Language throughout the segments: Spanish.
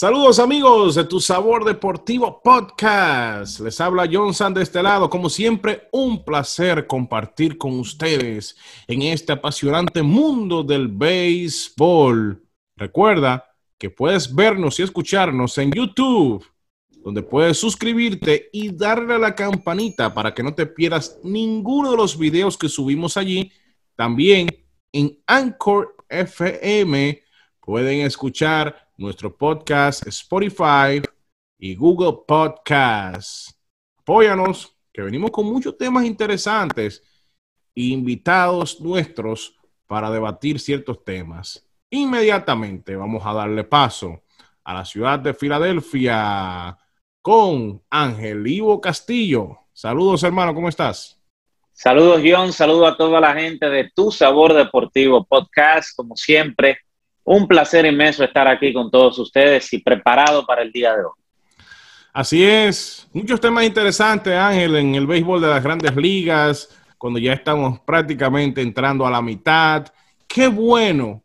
Saludos amigos de Tu Sabor Deportivo Podcast. Les habla John San de este lado. Como siempre, un placer compartir con ustedes en este apasionante mundo del béisbol. Recuerda que puedes vernos y escucharnos en YouTube, donde puedes suscribirte y darle a la campanita para que no te pierdas ninguno de los videos que subimos allí. También en Anchor FM pueden escuchar nuestro podcast Spotify y Google Podcast. Apóyanos, que venimos con muchos temas interesantes invitados nuestros para debatir ciertos temas. Inmediatamente vamos a darle paso a la ciudad de Filadelfia con Ángel Ivo Castillo. Saludos, hermano, ¿cómo estás? Saludos, John. Saludos a toda la gente de Tu Sabor Deportivo Podcast. Como siempre, un placer inmenso estar aquí con todos ustedes y preparado para el día de hoy. Así es, muchos temas interesantes, Ángel, en el béisbol de las grandes ligas, cuando ya estamos prácticamente entrando a la mitad. Qué bueno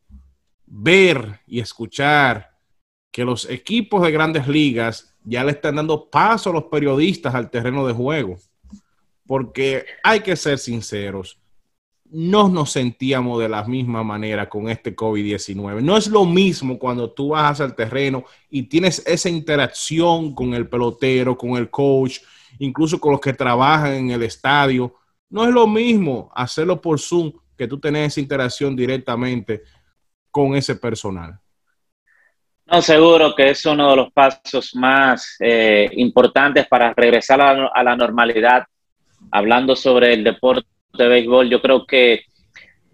ver y escuchar que los equipos de grandes ligas ya le están dando paso a los periodistas al terreno de juego. Porque hay que ser sinceros, no nos sentíamos de la misma manera con este COVID-19. No es lo mismo cuando tú vas al terreno y tienes esa interacción con el pelotero, con el coach, incluso con los que trabajan en el estadio. No es lo mismo hacerlo por Zoom que tú tenés esa interacción directamente con ese personal. No, seguro que es uno de los pasos más eh, importantes para regresar a la normalidad, hablando sobre el deporte de béisbol, yo creo que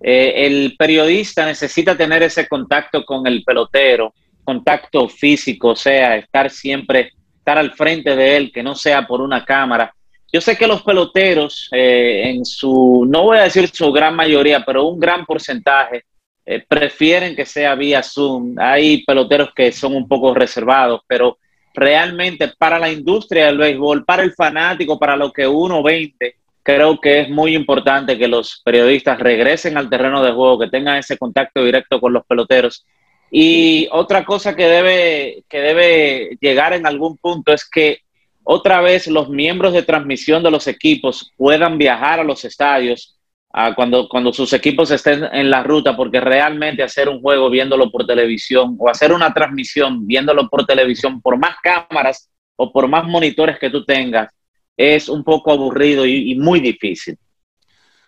eh, el periodista necesita tener ese contacto con el pelotero, contacto físico, o sea, estar siempre, estar al frente de él, que no sea por una cámara. Yo sé que los peloteros, eh, en su, no voy a decir su gran mayoría, pero un gran porcentaje, eh, prefieren que sea vía Zoom. Hay peloteros que son un poco reservados, pero realmente para la industria del béisbol, para el fanático, para lo que uno vende, creo que es muy importante que los periodistas regresen al terreno de juego, que tengan ese contacto directo con los peloteros. Y otra cosa que debe, que debe llegar en algún punto es que otra vez los miembros de transmisión de los equipos puedan viajar a los estadios cuando, cuando sus equipos estén en la ruta, porque realmente hacer un juego viéndolo por televisión o hacer una transmisión viéndolo por televisión, por más cámaras o por más monitores que tú tengas, es un poco aburrido y, muy difícil.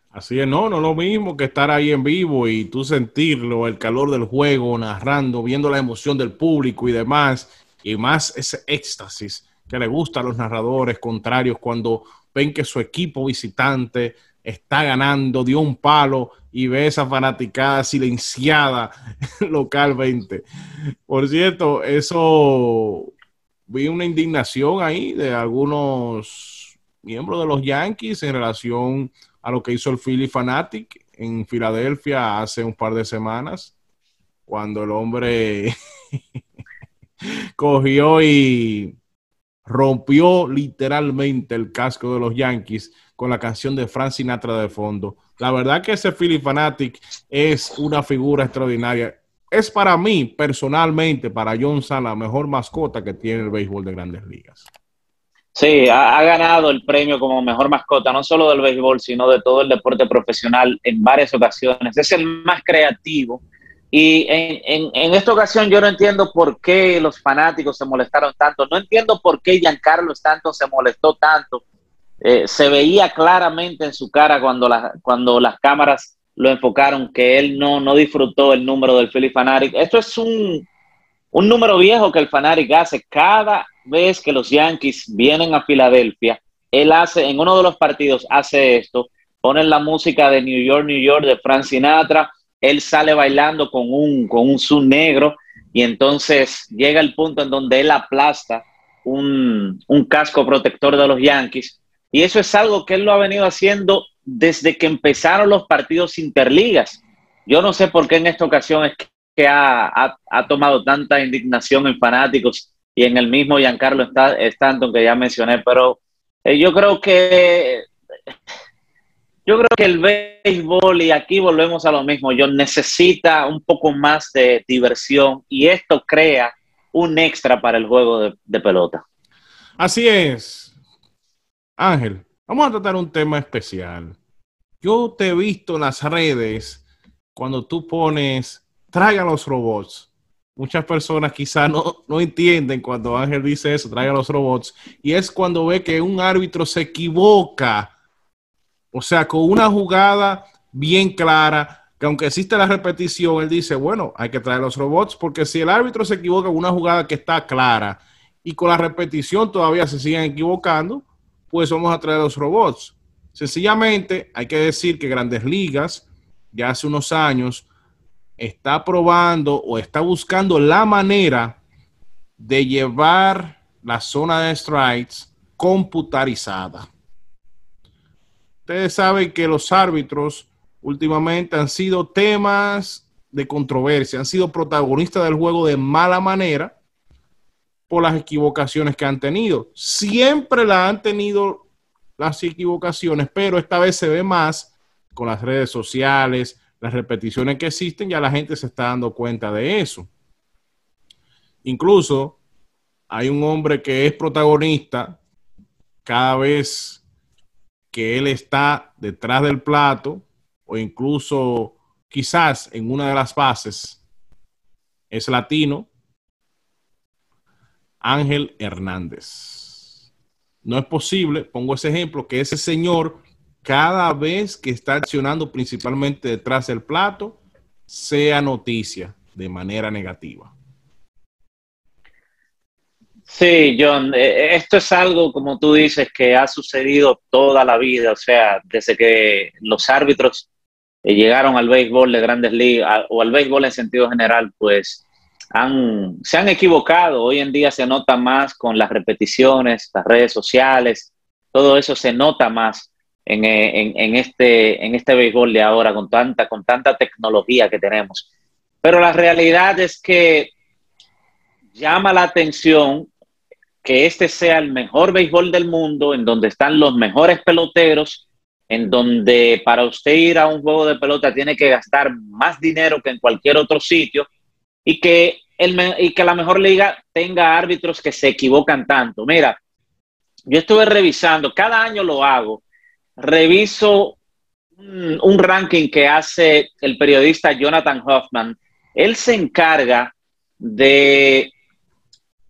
Así es, no, no lo mismo que estar ahí en vivo y tú sentirlo, el calor del juego, narrando, viendo la emoción del público y demás, y más ese éxtasis que le gusta a los narradores contrarios cuando ven que su equipo visitante está ganando, dio un palo y ve esa fanaticada silenciada localmente. Por cierto, eso vi una indignación ahí de algunos miembro de los Yankees en relación a lo que hizo el Philly Fanatic en Filadelfia hace un par de semanas, cuando el hombre cogió y rompió literalmente el casco de los Yankees con la canción de Frank Sinatra de fondo. La verdad que ese Philly Fanatic es una figura extraordinaria. Es para mí, personalmente, para John San, la mejor mascota que tiene el béisbol de grandes ligas. Sí, ha, ganado el premio como mejor mascota, no solo del béisbol, sino de todo el deporte profesional en varias ocasiones. Es el más creativo. Y en, en, esta ocasión yo no entiendo por qué los fanáticos se molestaron tanto. No entiendo por qué Giancarlo Stanton se molestó tanto. Eh, se veía claramente en su cara cuando, cuando las cámaras lo enfocaron que él no, no disfrutó el número del Philly Fanatic. Esto es un, un número viejo que el Fanatic hace cada vez que los Yankees vienen a Filadelfia, él hace, en uno de los partidos, hace esto, ponen la música de New York, New York de Frank Sinatra, él sale bailando con un, con un zoom negro y entonces llega el punto en donde él aplasta un, un casco protector de los Yankees y eso es algo que él lo ha venido haciendo desde que empezaron los partidos interligas. Yo no sé por qué en esta ocasión es que ha, ha, ha tomado tanta indignación en fanáticos y en el mismo Giancarlo Stanton que ya mencioné, pero eh, yo creo que yo creo que el béisbol, y aquí volvemos a lo mismo, yo necesita un poco más de diversión y esto crea un extra para el juego de, pelota. Así es. Ángel, vamos a tratar un tema especial. Yo te he visto en las redes cuando tú pones, traigan los robots muchas personas quizá no, no entienden cuando Ángel dice eso, traiga los robots, y es cuando ve que un árbitro se equivoca, o sea, con una jugada bien clara, que aunque existe la repetición, él dice, bueno, hay que traer los robots, porque si el árbitro se equivoca con una jugada que está clara y con la repetición todavía se siguen equivocando, pues vamos a traer los robots. Sencillamente hay que decir que Grandes Ligas ya hace unos años está probando o está buscando la manera de llevar la zona de strikes computarizada. Ustedes saben que los árbitros últimamente han sido temas de controversia, han sido protagonistas del juego de mala manera por las equivocaciones que han tenido. Siempre la han tenido las equivocaciones, pero esta vez se ve más con las redes sociales, las repeticiones que existen, ya la gente se está dando cuenta de eso. Incluso hay un hombre que es protagonista cada vez que él está detrás del plato o incluso quizás en una de las bases, es latino, Ángel Hernández. No es posible, pongo ese ejemplo, que ese señor cada vez que está accionando principalmente detrás del plato, sea noticia de manera negativa. Sí, John, eh, esto es algo, como tú dices, que ha sucedido toda la vida, o sea, desde que los árbitros eh, llegaron al béisbol de grandes ligas o al béisbol en sentido general, pues han, se han equivocado. Hoy en día se nota más con las repeticiones, las redes sociales, todo eso se nota más. Eh, en, este, en este béisbol de ahora con tanta, con tanta tecnología que tenemos. Pero la realidad es que llama la atención que este sea el mejor béisbol del mundo, en donde están los mejores peloteros, en donde para usted ir a un juego de pelota tiene que gastar más dinero que en cualquier otro sitio y que, el, y que la mejor liga tenga árbitros que se equivocan tanto. Mira, yo estuve revisando, cada año lo hago, reviso un, ranking que hace el periodista Jonathan Hoffman. Él se encarga de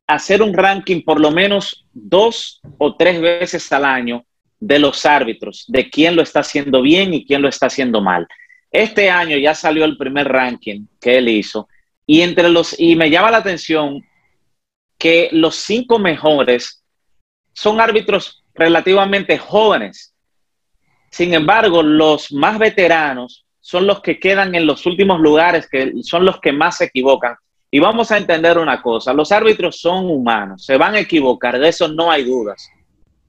hacer un ranking por lo menos dos o tres veces al año de los árbitros, de quién lo está haciendo bien y quién lo está haciendo mal. Este año ya salió el primer ranking que él hizo y entre los y me llama la atención que los cinco mejores son árbitros relativamente jóvenes sin embargo, los más veteranos son los que quedan en los últimos lugares, que son los que más se equivocan. Y vamos a entender una cosa, los árbitros son humanos, se van a equivocar, de eso no hay dudas.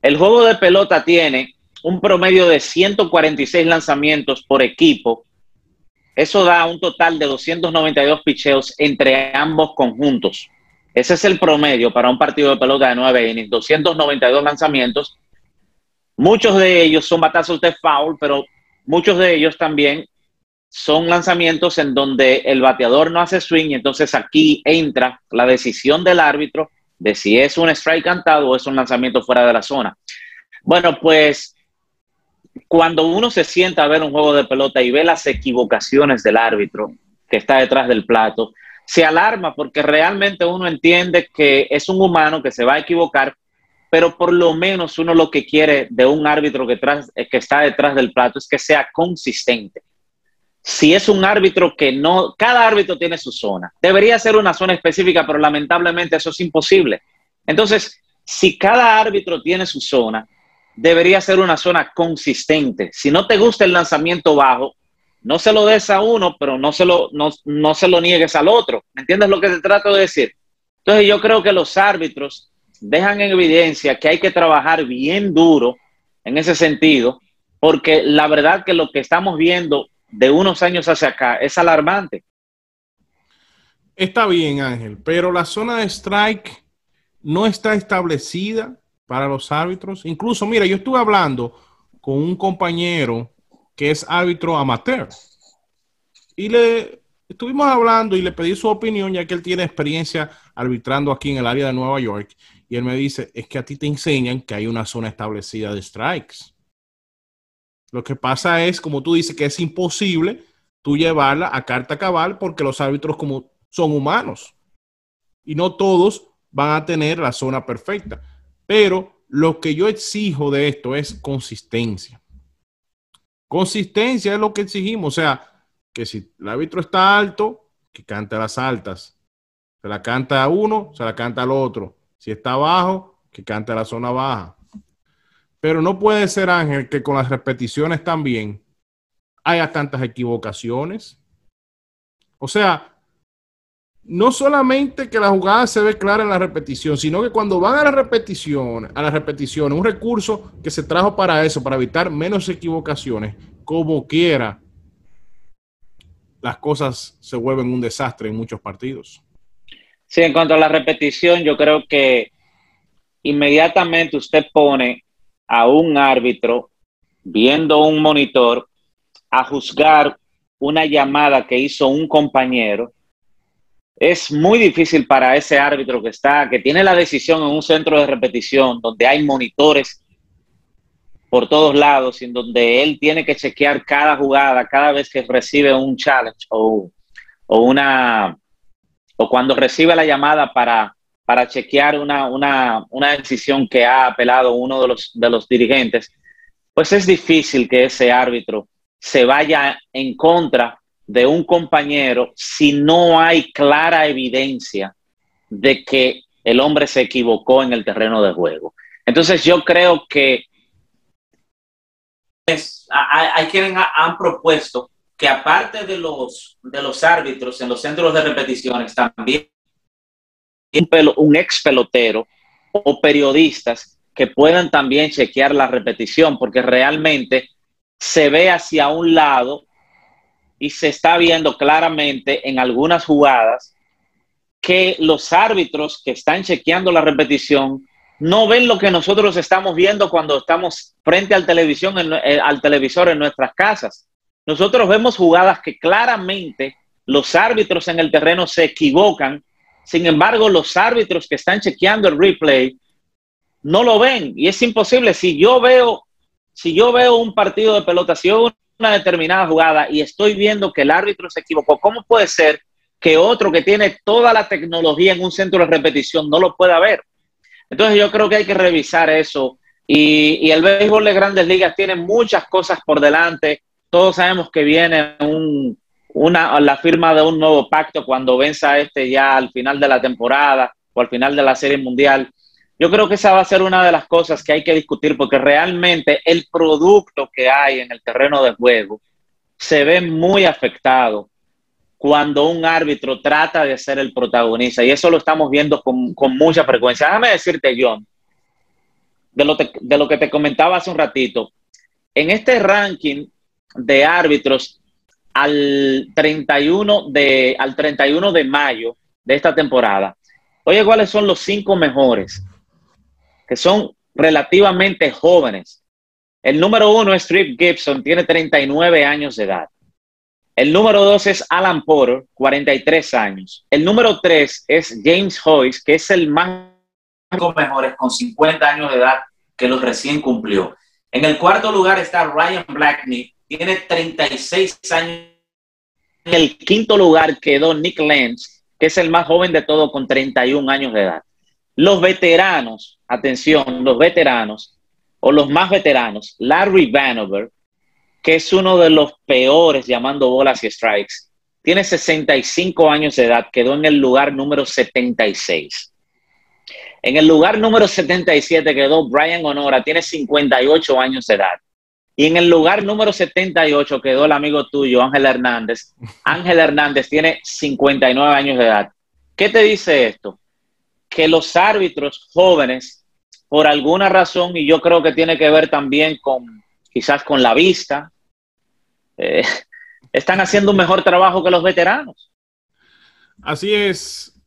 El juego de pelota tiene un promedio de 146 lanzamientos por equipo. Eso da un total de 292 picheos entre ambos conjuntos. Ese es el promedio para un partido de pelota de 9 innings, 292 lanzamientos Muchos de ellos son batazos de foul, pero muchos de ellos también son lanzamientos en donde el bateador no hace swing y entonces aquí entra la decisión del árbitro de si es un strike cantado o es un lanzamiento fuera de la zona. Bueno, pues cuando uno se sienta a ver un juego de pelota y ve las equivocaciones del árbitro que está detrás del plato, se alarma porque realmente uno entiende que es un humano que se va a equivocar, pero por lo menos uno lo que quiere de un árbitro que, eh, que está detrás del plato es que sea consistente. Si es un árbitro que no, cada árbitro tiene su zona. Debería ser una zona específica, pero lamentablemente eso es imposible. Entonces, si cada árbitro tiene su zona, debería ser una zona consistente. Si no te gusta el lanzamiento bajo, no se lo des a uno, pero no se lo, no, no se lo niegues al otro. ¿Me entiendes lo que te trato de decir? Entonces yo creo que los árbitros dejan en evidencia que hay que trabajar bien duro en ese sentido, porque la verdad que lo que estamos viendo de unos años hacia acá es alarmante. Está bien, Ángel, pero la zona de strike no está establecida para los árbitros. Incluso, mira, yo estuve hablando con un compañero que es árbitro amateur y le estuvimos hablando y le pedí su opinión, ya que él tiene experiencia arbitrando aquí en el área de Nueva York. Y él me dice, es que a ti te enseñan que hay una zona establecida de strikes. Lo que pasa es, como tú dices, que es imposible tú llevarla a carta cabal porque los árbitros como son humanos y no todos van a tener la zona perfecta. Pero lo que yo exijo de esto es consistencia. Consistencia es lo que exigimos. O sea, que si el árbitro está alto, que cante las altas. Se la canta a uno, se la canta al otro. Si está abajo, que cante la zona baja. Pero no puede ser, Ángel, que con las repeticiones también haya tantas equivocaciones. O sea, no solamente que la jugada se ve clara en la repetición, sino que cuando van a la repetición, a la repetición, un recurso que se trajo para eso, para evitar menos equivocaciones, como quiera, las cosas se vuelven un desastre en muchos partidos. Sí, en cuanto a la repetición, yo creo que inmediatamente usted pone a un árbitro viendo un monitor a juzgar una llamada que hizo un compañero, es muy difícil para ese árbitro que está, que tiene la decisión en un centro de repetición donde hay monitores por todos lados y en donde él tiene que chequear cada jugada cada vez que recibe un challenge o, o una o cuando recibe la llamada para para chequear una, una, decisión que ha apelado uno de los, de los dirigentes, pues es difícil que ese árbitro se vaya en contra de un compañero si no hay clara evidencia de que el hombre se equivocó en el terreno de juego. Entonces yo creo que hay, quienes han propuesto que aparte de los, de los árbitros en los centros de repeticiones, también un, ex pelotero o periodistas que puedan también chequear la repetición, porque realmente se ve hacia un lado y se está viendo claramente en algunas jugadas que los árbitros que están chequeando la repetición no ven lo que nosotros estamos viendo cuando estamos frente al, televisión eh, al televisor en nuestras casas. Nosotros vemos jugadas que claramente los árbitros en el terreno se equivocan sin embargo, los árbitros que están chequeando el replay no lo ven y es imposible. Si yo veo, si yo veo un partido de pelota, si yo una determinada jugada y estoy viendo que el árbitro se equivocó, ¿cómo puede ser que otro que tiene toda la tecnología en un centro de repetición no lo pueda ver? Entonces yo creo que hay que revisar eso y el béisbol de grandes ligas tiene muchas cosas por delante. Todos sabemos que viene un, una, la firma de un nuevo pacto cuando venza este ya al final de la temporada o al final de la Serie Mundial. Yo creo que esa va a ser una de las cosas que hay que discutir porque realmente el producto que hay en el terreno de juego se ve muy afectado cuando un árbitro trata de ser el protagonista y eso lo estamos viendo con, con mucha frecuencia. Déjame decirte, John, de lo, de lo que te comentaba hace un ratito, en este ranking de árbitros al 31 de, al 31 de mayo de esta temporada. Oye, ¿cuáles son los cinco mejores? Que son relativamente jóvenes. El número uno es Strip Gibson, tiene 39 años de edad. El número dos es Alan Porter, 43 años. El número tres es James Hoyce, que es el más mejores con 50 años de edad que los recién cumplió. En el cuarto lugar está Ryan Blackney, tiene 36 años. En el quinto lugar quedó Nick Lenz, que es el más joven de todo con 31 años de edad. Los veteranos, atención, los veteranos, o los más veteranos, Larry Vanover, que es uno de los peores llamando bolas y strikes, tiene 65 años de edad, quedó en el lugar número 76. En el lugar número 77 quedó Brian Honora, tiene 58 años de edad. Y en el lugar número 78 quedó el amigo tuyo, Ángel Hernández. Ángel Hernández tiene 59 años de edad. ¿Qué te dice esto? Que los árbitros jóvenes, por alguna razón, y yo creo que tiene que ver también con quizás con la vista, eh, están haciendo un mejor trabajo que los veteranos. Así es.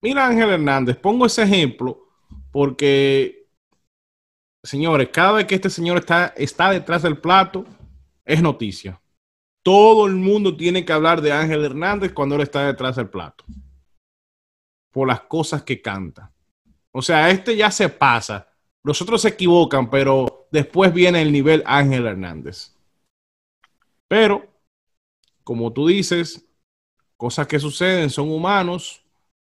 Mira, Ángel Hernández, pongo ese ejemplo porque señores, cada vez que este señor está, está detrás del plato, es noticia. todo el mundo tiene que hablar de Ángel Hernández cuando él está detrás del plato. Por las cosas que canta. O sea, este ya se pasa. Los otros se equivocan, pero después viene el nivel Ángel Hernández. Pero, como tú dices, cosas que suceden son humanos.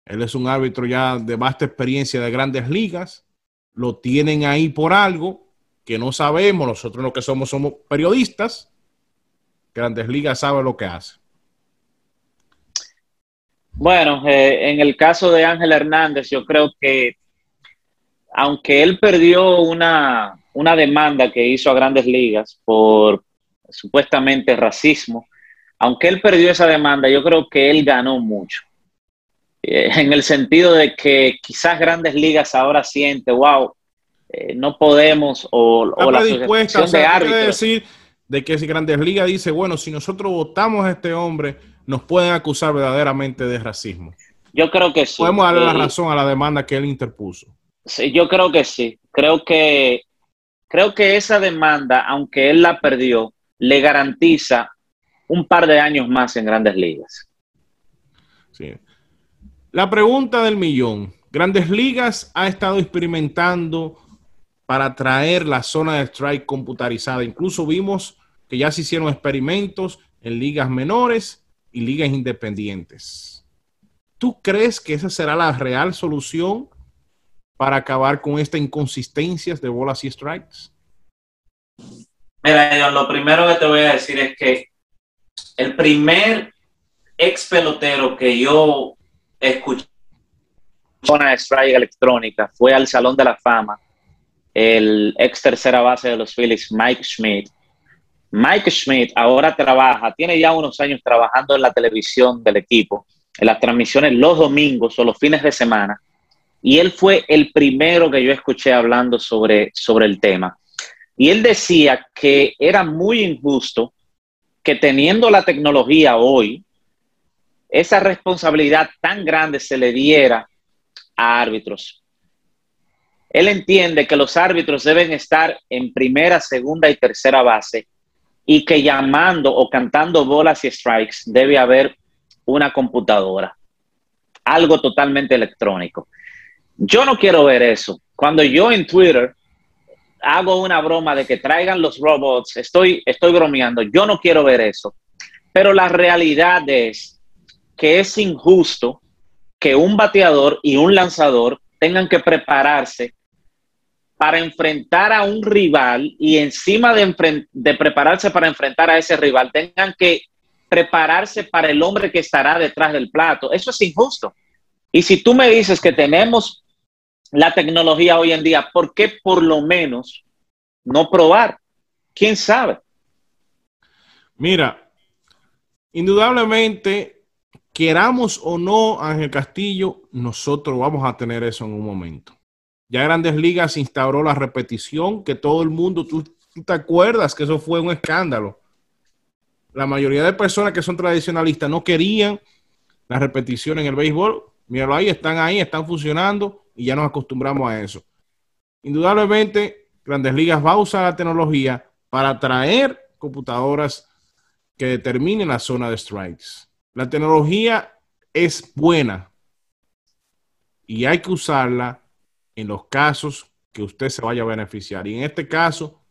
Él es un árbitro ya de vasta experiencia de grandes ligas. Lo tienen ahí por algo que no sabemos. Nosotros lo que somos somos periodistas Grandes Ligas sabe lo que hace. Bueno, eh, en el caso de Ángel Hernández, yo creo que aunque él perdió una, una demanda que hizo a Grandes Ligas por supuestamente racismo, aunque él perdió esa demanda, yo creo que él ganó mucho. Eh, en el sentido de que quizás Grandes Ligas ahora siente, wow, eh, no podemos, o, o la asociación de árbitros. decir de que si Grandes Ligas dice, bueno, si nosotros votamos a este hombre, nos pueden acusar verdaderamente de racismo. Yo creo que sí. Podemos darle la razón a la demanda que él interpuso. Sí, yo creo que sí. Creo que, creo que esa demanda, aunque él la perdió, le garantiza un par de años más en Grandes Ligas. Sí. La pregunta del millón. Grandes Ligas ha estado experimentando para traer la zona de strike computarizada. Incluso vimos que ya se hicieron experimentos en ligas menores y ligas independientes. ¿Tú crees que esa será la real solución para acabar con estas inconsistencias de bolas y strikes? Mira, lo primero que te voy a decir es que el primer ex pelotero que yo escuché una strike electrónica fue al Salón de la Fama, el ex tercera base de los Phillies, Mike Schmidt, Mike Schmidt ahora trabaja, tiene ya unos años trabajando en la televisión del equipo, en las transmisiones los domingos o los fines de semana, y él fue el primero que yo escuché hablando sobre, sobre el tema. Y él decía que era muy injusto que teniendo la tecnología hoy, esa responsabilidad tan grande se le diera a árbitros. Él entiende que los árbitros deben estar en primera, segunda y tercera base y que llamando o cantando bolas y strikes debe haber una computadora, algo totalmente electrónico. Yo no quiero ver eso. Cuando yo en Twitter hago una broma de que traigan los robots, estoy, estoy bromeando, yo no quiero ver eso. Pero la realidad es que es injusto que un bateador y un lanzador tengan que prepararse para enfrentar a un rival y encima de, de, prepararse para enfrentar a ese rival, tengan que prepararse para el hombre que estará detrás del plato. Eso es injusto. Y si tú me dices que tenemos la tecnología hoy en día, ¿por qué por lo menos no probar? ¿Quién sabe? Mira, indudablemente, queramos o no, Ángel Castillo, nosotros vamos a tener eso en un momento. Ya Grandes Ligas instauró la repetición, que todo el mundo, tú, te acuerdas que eso fue un escándalo. La mayoría de personas que son tradicionalistas no querían la repetición en el béisbol. Míralo ahí, están ahí, están funcionando y ya nos acostumbramos a eso. Indudablemente, Grandes Ligas va a usar la tecnología para traer computadoras que determinen la zona de strikes. La tecnología es buena y hay que usarla en los casos que usted se vaya a beneficiar. Y en este caso,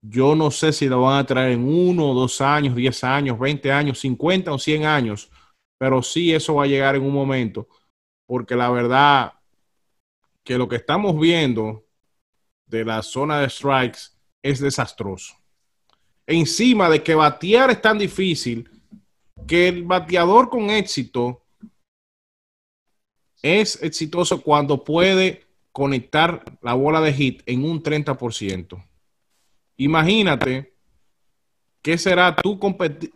yo no sé si lo van a traer en uno, dos años, diez años, veinte años, cincuenta o cien años, pero sí eso va a llegar en un momento, porque la verdad que lo que estamos viendo de la zona de strikes es desastroso. Encima de que batear es tan difícil que el bateador con éxito es exitoso cuando puede conectar la bola de hit en un 30%. Imagínate qué será tú,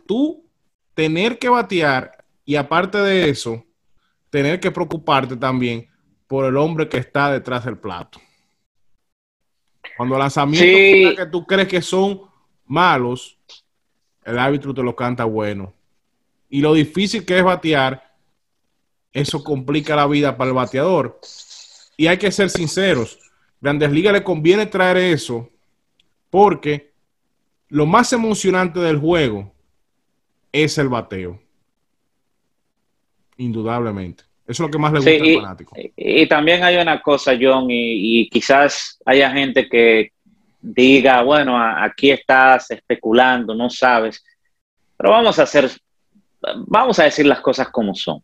tú tener que batear y aparte de eso, tener que preocuparte también por el hombre que está detrás del plato. Cuando lanzamientos que tú crees que son malos, el árbitro te lo canta bueno. Y lo difícil que es batear, eso complica la vida para el bateador. Y hay que ser sinceros, Grandes Ligas le conviene traer eso porque lo más emocionante del juego es el bateo. Indudablemente. Eso es lo que más le gusta al fanático. Y, también hay una cosa, John, y, quizás haya gente que diga, bueno, aquí estás especulando, no sabes. Pero vamos a hacer, vamos a decir las cosas como son.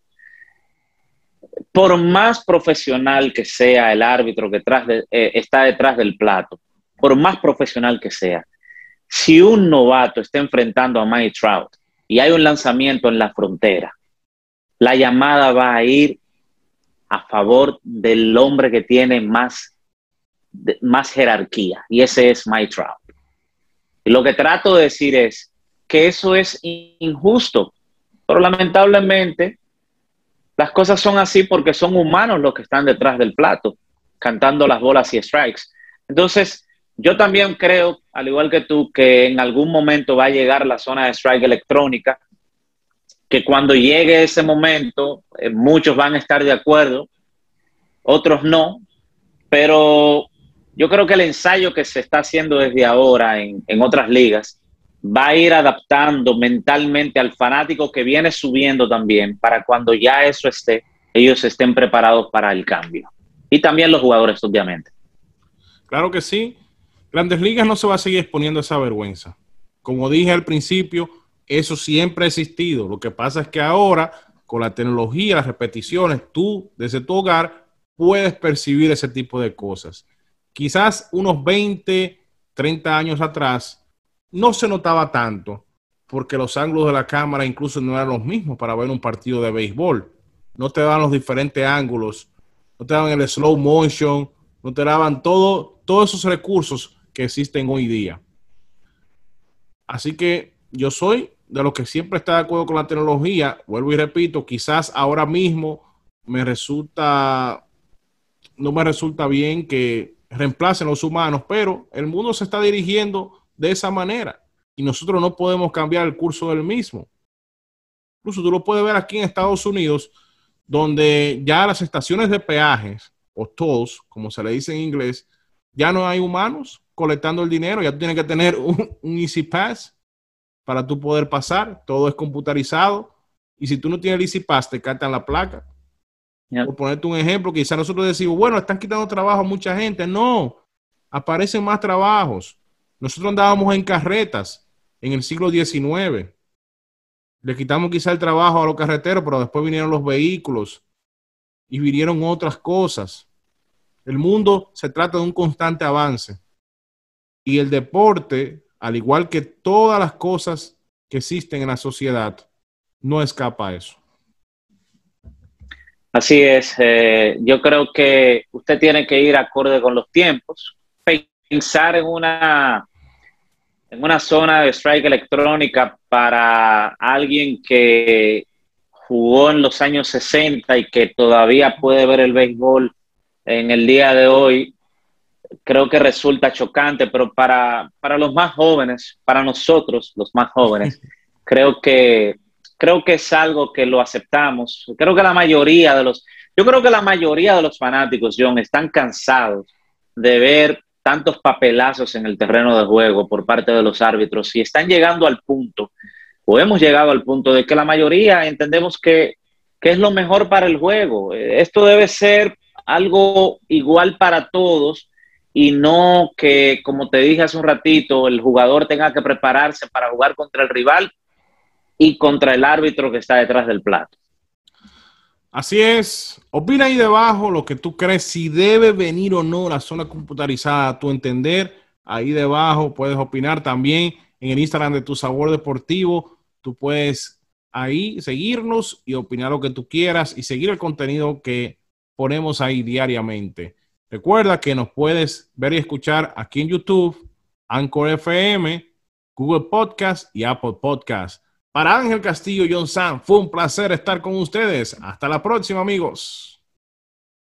Por más profesional que sea el árbitro que eh, está detrás del plato, por más profesional que sea, si un novato está enfrentando a Mike Trout y hay un lanzamiento en la frontera, la llamada va a ir a favor del hombre que tiene más, más jerarquía, y ese es Mike Trout. Y lo que trato de decir es que eso es injusto, pero lamentablemente las cosas son así porque son humanos los que están detrás del plato, cantando las bolas y strikes. Entonces, yo también creo, al igual que tú, que en algún momento va a llegar la zona de strike electrónica que cuando llegue ese momento, eh, muchos van a estar de acuerdo, otros no, pero yo creo que el ensayo que se está haciendo desde ahora en, en otras ligas va a ir adaptando mentalmente al fanático que viene subiendo también para cuando ya eso esté, ellos estén preparados para el cambio. Y también los jugadores, obviamente. Claro que sí. Grandes Ligas no se va a seguir exponiendo esa vergüenza. Como dije al principio, eso siempre ha existido. Lo que pasa es que ahora, con la tecnología, las repeticiones, tú desde tu hogar puedes percibir ese tipo de cosas. Quizás unos 20, 30 años atrás no se notaba tanto porque los ángulos de la cámara incluso no eran los mismos para ver un partido de béisbol. No te daban los diferentes ángulos, no te daban el slow motion, no te daban todo, todos esos recursos que existen hoy día. Así que yo soy de los que siempre está de acuerdo con la tecnología, vuelvo y repito, quizás ahora mismo me resulta, no me resulta bien que reemplacen los humanos, pero el mundo se está dirigiendo de esa manera y nosotros no podemos cambiar el curso del mismo. Incluso tú lo puedes ver aquí en Estados Unidos, donde ya las estaciones de peajes, o todos, como se le dice en inglés, ya no hay humanos colectando el dinero, ya tú tienes que tener un, un Easy Pass para tú poder pasar. Todo es computarizado. Y si tú no tienes el Easy Pass, te cartan la placa. Por ponerte un ejemplo, quizás nosotros decimos, bueno, están quitando trabajo a mucha gente. No, aparecen más trabajos. Nosotros andábamos en carretas en el siglo XIX. Le quitamos quizá el trabajo a los carreteros, pero después vinieron los vehículos y vinieron otras cosas. El mundo se trata de un constante avance. Y el deporte al igual que todas las cosas que existen en la sociedad, no escapa a eso. Así es, eh, yo creo que usted tiene que ir acorde con los tiempos, pensar en una, en una zona de strike electrónica para alguien que jugó en los años 60 y que todavía puede ver el béisbol en el día de hoy, creo que resulta chocante, pero para, para los más jóvenes, para nosotros, los más jóvenes, creo que, creo que es algo que lo aceptamos. Creo que la mayoría de los, yo creo que la mayoría de los fanáticos, John, están cansados de ver tantos papelazos en el terreno de juego por parte de los árbitros y están llegando al punto, o hemos llegado al punto de que la mayoría entendemos que, que es lo mejor para el juego. Esto debe ser algo igual para todos y no que, como te dije hace un ratito, el jugador tenga que prepararse para jugar contra el rival y contra el árbitro que está detrás del plato. Así es. Opina ahí debajo lo que tú crees, si debe venir o no la zona computarizada a tu entender. Ahí debajo puedes opinar también en el Instagram de Tu Sabor Deportivo. Tú puedes ahí seguirnos y opinar lo que tú quieras y seguir el contenido que ponemos ahí diariamente. Recuerda que nos puedes ver y escuchar aquí en YouTube, Anchor FM, Google Podcast y Apple Podcast. Para Ángel Castillo John Sam, fue un placer estar con ustedes. Hasta la próxima, amigos.